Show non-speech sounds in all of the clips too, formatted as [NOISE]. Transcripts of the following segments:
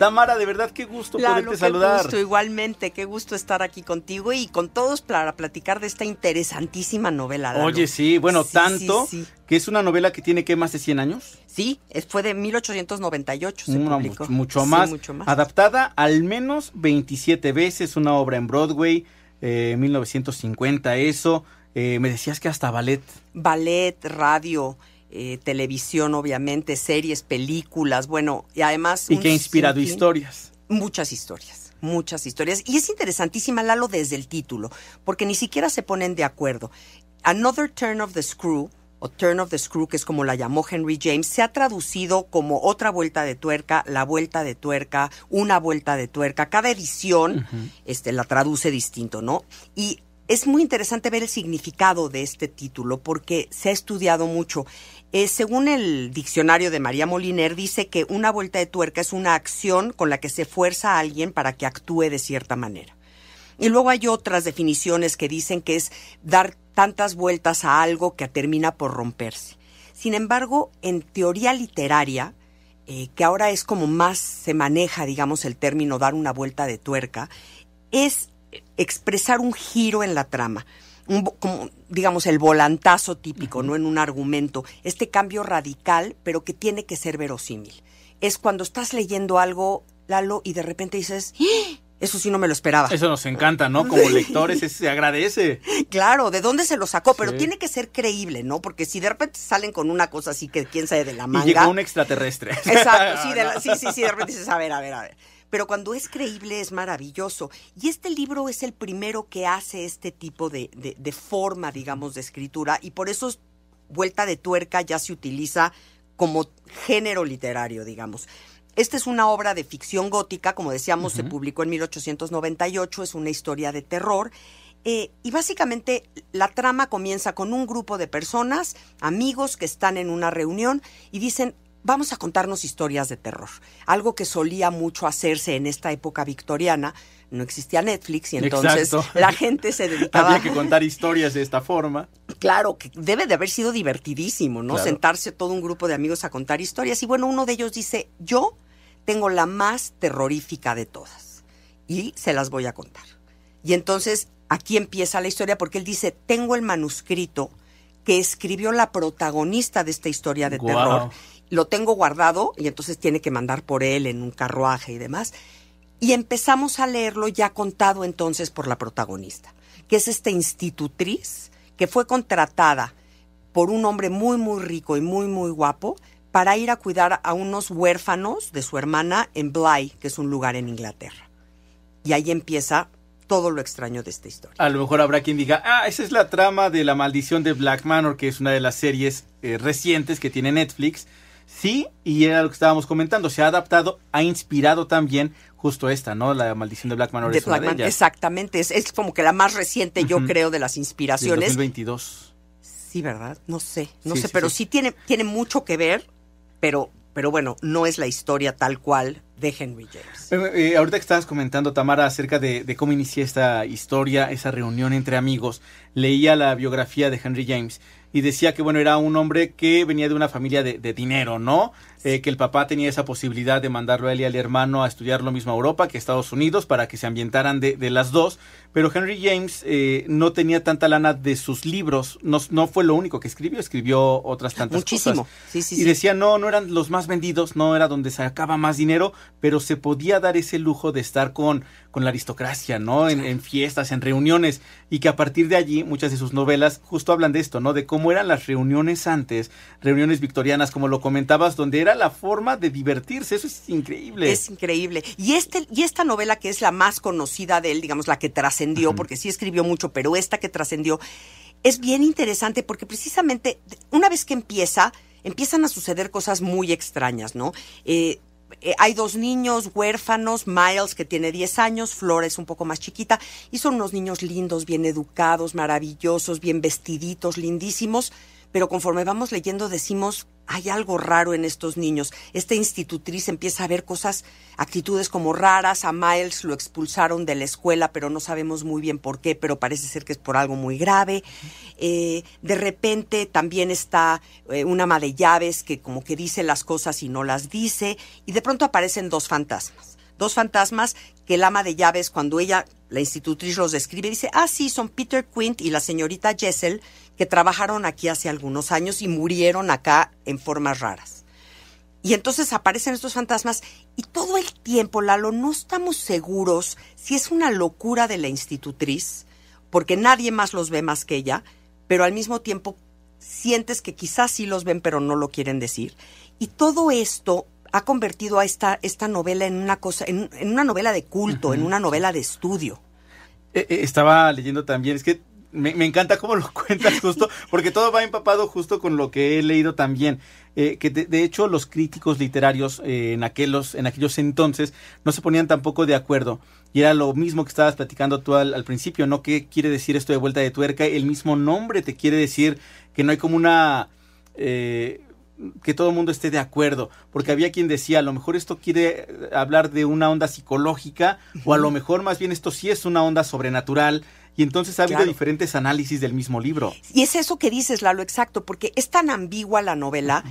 Tamara, de verdad, qué gusto Lalo, poderte qué saludar. gusto, igualmente, qué gusto estar aquí contigo y con todos para platicar de esta interesantísima novela. Lalo. Oye, sí, bueno, Sí, tanto sí, sí. que es una novela que tiene que más de 100 años. Sí, fue de 1898, se Una publicó. mucho, más, mucho más. Adaptada al menos 27 veces, una obra en Broadway, eh, 1950, eso. Eh, me decías que hasta ballet. Ballet, radio, eh, televisión, obviamente, series, películas, bueno, y además... Y que ha inspirado sinfín- historias. Muchas historias, muchas historias. Y es interesantísima, Lalo, desde el título, porque ni siquiera se ponen de acuerdo. Another Turn of the Screw, o Turn of the Screw, que es como la llamó Henry James, se ha traducido como otra vuelta de tuerca, la vuelta de tuerca, una vuelta de tuerca. Cada edición este, la traduce distinto, ¿no? Y es muy interesante ver el significado de este título porque se ha estudiado mucho. Eh, según el diccionario de María Moliner, dice que una vuelta de tuerca es una acción con la que se fuerza a alguien para que actúe de cierta manera. Y luego hay otras definiciones que dicen que es dar tantas vueltas a algo que termina por romperse. Sin embargo, en teoría literaria, eh, que ahora es como más se maneja, digamos, el término dar una vuelta de tuerca, es expresar un giro en la trama. Un, como, digamos, el volantazo típico, ¿no? En un argumento. Este cambio radical, pero que tiene que ser verosímil. Es cuando estás leyendo algo, Lalo, y de repente dices, ¡Ah! eso sí no me lo esperaba. Eso nos encanta, ¿no? Como lectores, es- se agradece. Claro, ¿de dónde se lo sacó? Pero Sí. tiene que ser creíble, ¿no? Porque si de repente salen con una cosa así que quién sabe de la Y manga. llegó un extraterrestre. Exacto, sí, [LAUGHS] la- sí, sí, sí, de repente dices, a ver, a ver, a ver. Pero cuando es creíble es maravilloso. Y este libro es el primero que hace este tipo de, de- de forma, digamos, de escritura. Y por eso es- vuelta de tuerca ya se utiliza como género literario, digamos. Esta es una obra de ficción gótica, como decíamos, se publicó en 1898, es una historia de terror. Eh, y básicamente la trama comienza con un grupo de personas, amigos que están en una reunión y dicen, vamos a contarnos historias de terror. Algo que solía mucho hacerse en esta época victoriana. No existía Netflix y entonces Exacto. la gente se [LAUGHS] dedicaba... Había que contar historias de esta forma. Claro, que debe de haber sido divertidísimo, ¿no? Claro. Sentarse todo un grupo de amigos a contar historias. Y bueno, uno de ellos dice, yo tengo la más terrorífica de todas. Y se las voy a contar. Y entonces aquí empieza la historia porque él dice, tengo el manuscrito que escribió la protagonista de esta historia de terror. Lo tengo guardado y entonces tiene que mandar por él en un carruaje y demás. Y empezamos a leerlo ya contado entonces por la protagonista, que es esta institutriz que fue contratada por un hombre muy, muy rico y muy, muy guapo para ir a cuidar a unos huérfanos de su hermana en Bly, que es un lugar en Inglaterra. Y ahí empieza todo lo extraño de esta historia. A lo mejor habrá quien diga, ah, esa es la trama de la maldición de Black Manor, que es una de las series eh, recientes que tiene Netflix. Sí, y era lo que estábamos comentando, se ha adaptado, ha inspirado también justo esta, ¿no? La maldición de Black Manor De es una Blackman, de ellas. exactamente, es, es como que la más reciente, yo creo, de las Del inspiraciones. 2022. Sí, ¿verdad? No sé, no Sí, sé, sí, pero sí. sí, tiene, tiene mucho que ver, pero, pero bueno, no es la historia tal cual de Henry James. Eh, eh, ahorita que estabas comentando, Tamara, acerca de, de cómo inicia esta historia, esa reunión entre amigos, leía la biografía de Henry James y decía que, bueno, era un hombre que venía de una familia de, de dinero, ¿no? Eh, que el papá tenía esa posibilidad de mandarlo a él y al hermano a estudiar lo mismo a Europa que a Estados Unidos para que se ambientaran de, de las dos, pero Henry James eh, no tenía tanta lana de sus libros, no, no fue lo único que escribió, escribió otras tantas Muchísimo. cosas. Sí, sí, y sí. decía, no, no eran los más vendidos, no era donde sacaba más dinero, pero se podía dar ese lujo de estar con, con la aristocracia, ¿no? En, en fiestas, en reuniones, y que a partir de allí muchas de sus novelas justo hablan de esto, ¿no? De cómo eran las reuniones antes, reuniones victorianas, como lo comentabas, donde era era la forma de divertirse, eso es increíble. Es increíble. Y, este, y esta novela que es la más conocida de él, digamos, la que trascendió, porque sí escribió mucho, pero esta que trascendió, es bien interesante porque precisamente una vez que empieza, empiezan a suceder cosas muy extrañas, ¿no? Eh, eh, hay dos niños huérfanos, Miles que tiene 10 años, Flora es un poco más chiquita, y son unos niños lindos, bien educados, maravillosos, bien vestiditos, lindísimos, pero conforme vamos leyendo decimos, hay algo raro en estos niños. Esta institutriz empieza a ver cosas, actitudes como raras. A Miles lo expulsaron de la escuela, pero no sabemos muy bien por qué, pero parece ser que es por algo muy grave. Eh, de repente también está eh, una ama de llaves que como que dice las cosas y no las dice. Y de pronto aparecen dos fantasmas. Dos fantasmas que el ama de llaves, cuando ella, la institutriz, los describe, dice, ah, sí, son Peter Quint y la señorita Jessel, que trabajaron aquí hace algunos años y murieron acá en formas raras. Y entonces aparecen estos fantasmas y todo el tiempo, Lalo, no estamos seguros si es una locura de la institutriz, porque nadie más los ve más que ella, pero al mismo tiempo sientes que quizás sí los ven, pero no lo quieren decir. Y todo esto ha convertido a esta, esta novela en una cosa, en, una novela de culto, en una novela de estudio. Eh, eh, estaba leyendo también, es que me, encanta cómo lo [LAUGHS] cuentas justo, porque todo va empapado justo con lo que he leído también. Eh, que de, hecho los críticos literarios eh, en, aquellos, en aquellos entonces no se ponían tampoco de acuerdo. Y era lo mismo que estabas platicando tú al, principio, ¿no? ¿Qué quiere decir esto de vuelta de tuerca? El mismo nombre te quiere decir que no hay como una... Eh, que todo el mundo esté de acuerdo, porque había quien decía, a lo mejor esto quiere hablar de una onda psicológica, o a lo mejor más bien esto sí es una onda sobrenatural, y entonces ha habido diferentes análisis del mismo libro. Y es eso que dices, Lalo, exacto, porque es tan ambigua la novela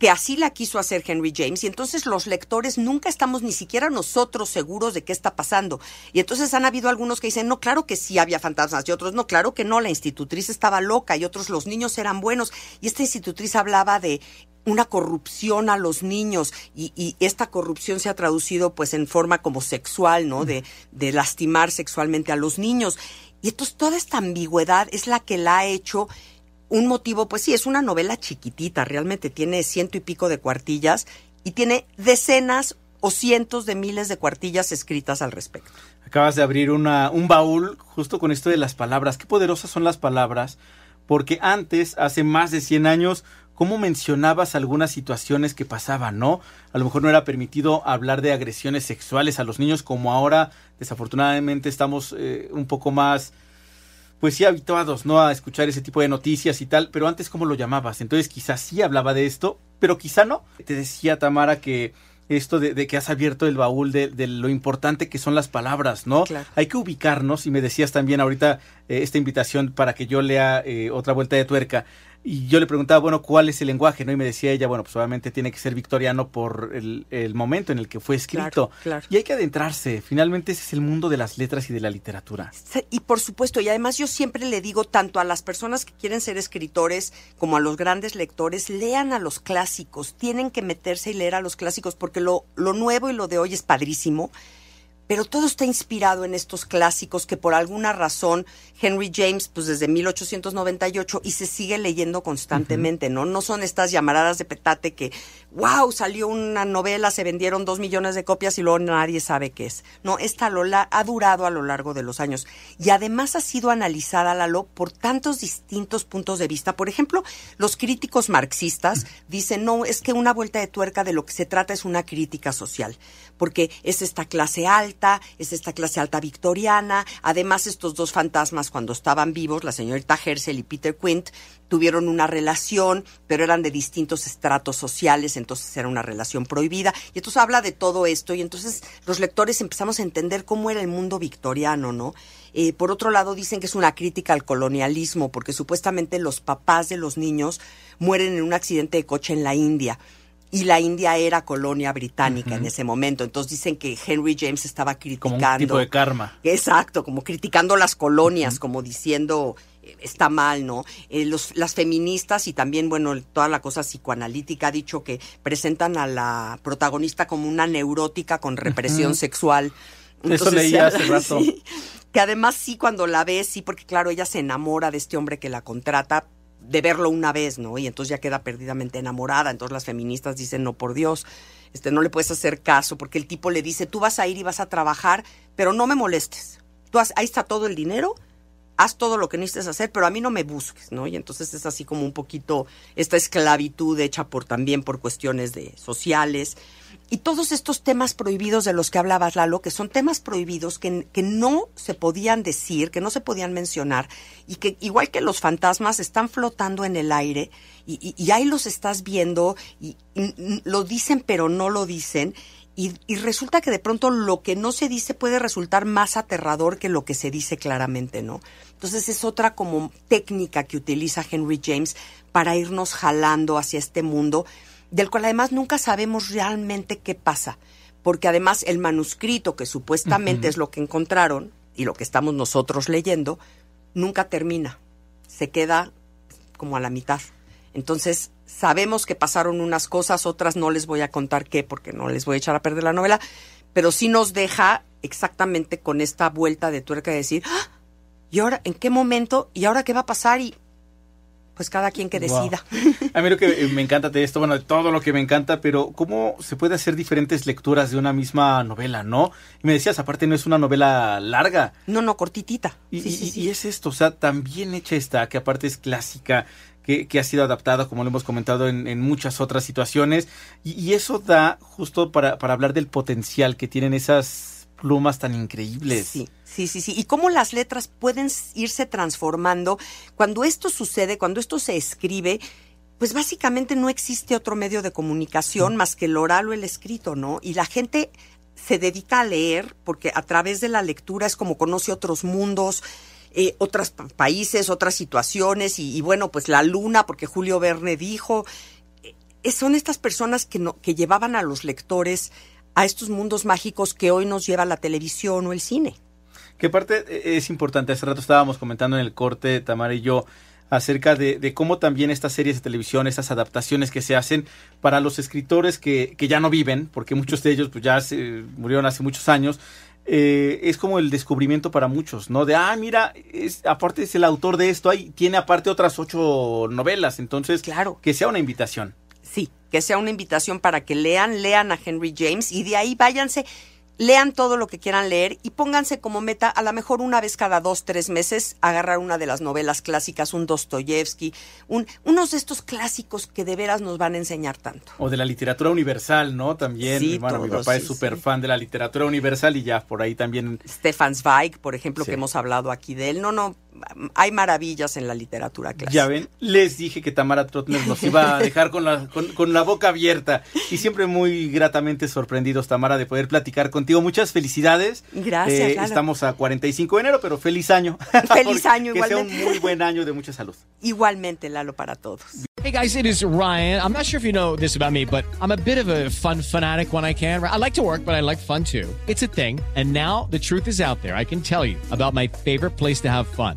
que así la quiso hacer Henry James y entonces los lectores nunca estamos ni siquiera nosotros seguros de qué está pasando. Y entonces han habido algunos que dicen, no, claro que sí había fantasmas y otros, no, claro que no, la institutriz estaba loca y otros, los niños eran buenos. Y esta institutriz hablaba de una corrupción a los niños y, esta corrupción se ha traducido pues en forma como sexual, ¿no? De, de lastimar sexualmente a los niños. Y entonces toda esta ambigüedad es la que la ha hecho un motivo, pues sí, es una novela chiquitita, realmente tiene ciento y pico de cuartillas y tiene decenas o cientos de miles de cuartillas escritas al respecto. Acabas de abrir una, un baúl justo con esto de las palabras. Qué poderosas son las palabras, porque antes, hace más de 100 años, cómo mencionabas algunas situaciones que pasaban, ¿no? A lo mejor no era permitido hablar de agresiones sexuales a los niños como ahora, desafortunadamente, estamos eh, un poco más pues sí habituados, ¿no? A escuchar ese tipo de noticias y tal, pero antes cómo lo llamabas. Entonces quizás sí hablaba de esto, pero quizá no. Te decía Tamara que esto de, que has abierto el baúl de, lo importante que son las palabras, ¿no? Hay que ubicarnos, y me decías también ahorita eh, esta invitación para que yo lea eh, otra vuelta de tuerca. Y yo le preguntaba, bueno, ¿cuál es el lenguaje? ¿no? Y me decía ella, bueno, pues obviamente tiene que ser victoriano por el, momento en el que fue escrito. Y hay que adentrarse. Finalmente ese es el mundo de las letras y de la literatura. Y por supuesto, y además yo siempre le digo tanto a las personas que quieren ser escritores como a los grandes lectores, lean a los clásicos. Tienen que meterse y leer a los clásicos porque lo, lo nuevo y lo de hoy es padrísimo pero todo está inspirado en estos clásicos que por alguna razón Henry James, pues desde 1898 y se sigue leyendo constantemente, ¿no? No son estas llamaradas de petate que, wow, salió una novela, se vendieron dos millones de copias y luego nadie sabe qué es. No, esta Lola ha durado a lo largo de los años y además ha sido analizada, Lalo, por tantos distintos puntos de vista. Por ejemplo, los críticos marxistas dicen, no, es que una vuelta de tuerca de lo que se trata es una crítica social, porque es esta clase alta, es esta clase alta victoriana. Además, estos dos fantasmas, cuando estaban vivos, la señorita Herschel y Peter Quint, tuvieron una relación, pero eran de distintos estratos sociales, entonces era una relación prohibida. Y entonces habla de todo esto, y entonces los lectores empezamos a entender cómo era el mundo victoriano, ¿no? Eh, por otro lado, dicen que es una crítica al colonialismo, porque supuestamente los papás de los niños mueren en un accidente de coche en la India y la India era colonia británica en ese momento. Entonces dicen que Henry James estaba criticando. Como un tipo de karma. Exacto, como criticando las colonias, como diciendo eh, está mal, ¿no? Eh, los, las feministas y también, bueno, toda la cosa psicoanalítica ha dicho que presentan a la protagonista como una neurótica con represión sexual. Eso leía [LAUGHS] hace rato. que además sí, cuando la ves, sí, porque claro, ella se enamora de este hombre que la contrata, de verlo una vez, ¿no? Y entonces ya queda perdidamente enamorada. Entonces las feministas dicen, no, por Dios, este, no le puedes hacer caso, porque el tipo le dice, tú vas a ir y vas a trabajar, pero no me molestes. Tú has- ahí está todo el dinero, haz todo lo que necesites hacer, pero a mí no me busques, ¿no? Y entonces es así como un poquito esta esclavitud hecha por también por cuestiones de sociales. Y todos estos temas prohibidos de los que hablabas, Lalo, que son temas prohibidos que, que no se podían decir, que no se podían mencionar, y que igual que los fantasmas están flotando en el aire, y, y- ahí los estás viendo, y, y- lo dicen pero no lo dicen, y, y resulta que de pronto lo que no se dice puede resultar más aterrador que lo que se dice claramente, ¿no? Entonces es otra como técnica que utiliza Henry James para irnos jalando hacia este mundo, del cual además nunca sabemos realmente qué pasa, porque además el manuscrito que supuestamente es lo que encontraron y lo que estamos nosotros leyendo, nunca termina, se queda como a la mitad. Entonces, sabemos que pasaron unas cosas, otras no les voy a contar qué, porque no les voy a echar a perder la novela, pero sí nos deja exactamente con esta vuelta de tuerca de decir, "Ah, ¿y ahora en qué momento? ¿Y ahora qué va a pasar? Y pues cada quien que Wow. decida. A mí lo que eh, me encanta de esto, bueno, de todo lo que me encanta, pero cómo se puede hacer diferentes lecturas de una misma novela, ¿no? Y me decías, aparte no es una novela larga. No, no, cortitita. Y, Sí, sí, y- sí. y es esto, o sea, tan bien hecha está, que aparte es clásica, que, que ha sido adaptada, como lo hemos comentado, en, en muchas otras situaciones. Y, y eso da justo para, para hablar del potencial que tienen esas plumas tan increíbles. Sí, sí, sí, sí. Y cómo las letras pueden irse transformando. Cuando esto sucede, cuando esto se escribe, pues básicamente no existe otro medio de comunicación más que el oral o el escrito, ¿no? Y la gente se dedica a leer porque a través de la lectura es como conoce otros mundos. eh, otros pa- países, otras situaciones y, y bueno, pues la luna, porque Julio Verne dijo, eh, son estas personas que, no, que llevaban a los lectores a estos mundos mágicos que hoy nos lleva la televisión o el cine. Que aparte eh, es importante, hace rato estábamos comentando en el corte, Tamara y yo, acerca de, de cómo también estas series de televisión, estas adaptaciones que se hacen para los escritores que, que ya no viven, porque muchos de ellos pues ya se murieron hace muchos años, eh, es como el descubrimiento para muchos, ¿no? De, ah, mira, es, aparte es el autor de esto, ahí tiene aparte otras ocho novelas, entonces, Claro. que sea una invitación. Que sea una invitación para que lean, lean a Henry James y de ahí váyanse, lean todo lo que quieran leer y pónganse como meta, a lo mejor una vez cada dos, tres meses, agarrar una de las novelas clásicas, un Dostoyevsky, un, unos de estos clásicos que de veras nos van a enseñar tanto. O de la literatura universal, ¿no? También, Sí, mi papá sí, es súper sí. fan de la literatura universal y ya por ahí también Stefan Zweig, por ejemplo, que hemos hablado aquí de él. No, no, hay maravillas en la literatura clásica. Ya ven, les dije que Tamara Trotner nos iba a dejar con la, con, con la boca abierta y siempre muy gratamente sorprendidos, Tamara, de poder platicar contigo. Muchas felicidades. Gracias, Lalo. Estamos a 45 de enero, pero feliz año. [LAUGHS] Feliz año, Que sea un igualmente. muy buen año de mucha salud. Igualmente, Lalo, para todos. Hey guys, it is Ryan. I'm not sure if you know this about me, but I'm a bit of a fun fanatic when I can. I like to work, but I like fun too. It's a thing. And now the truth is out there. I can tell you about my favorite place to have fun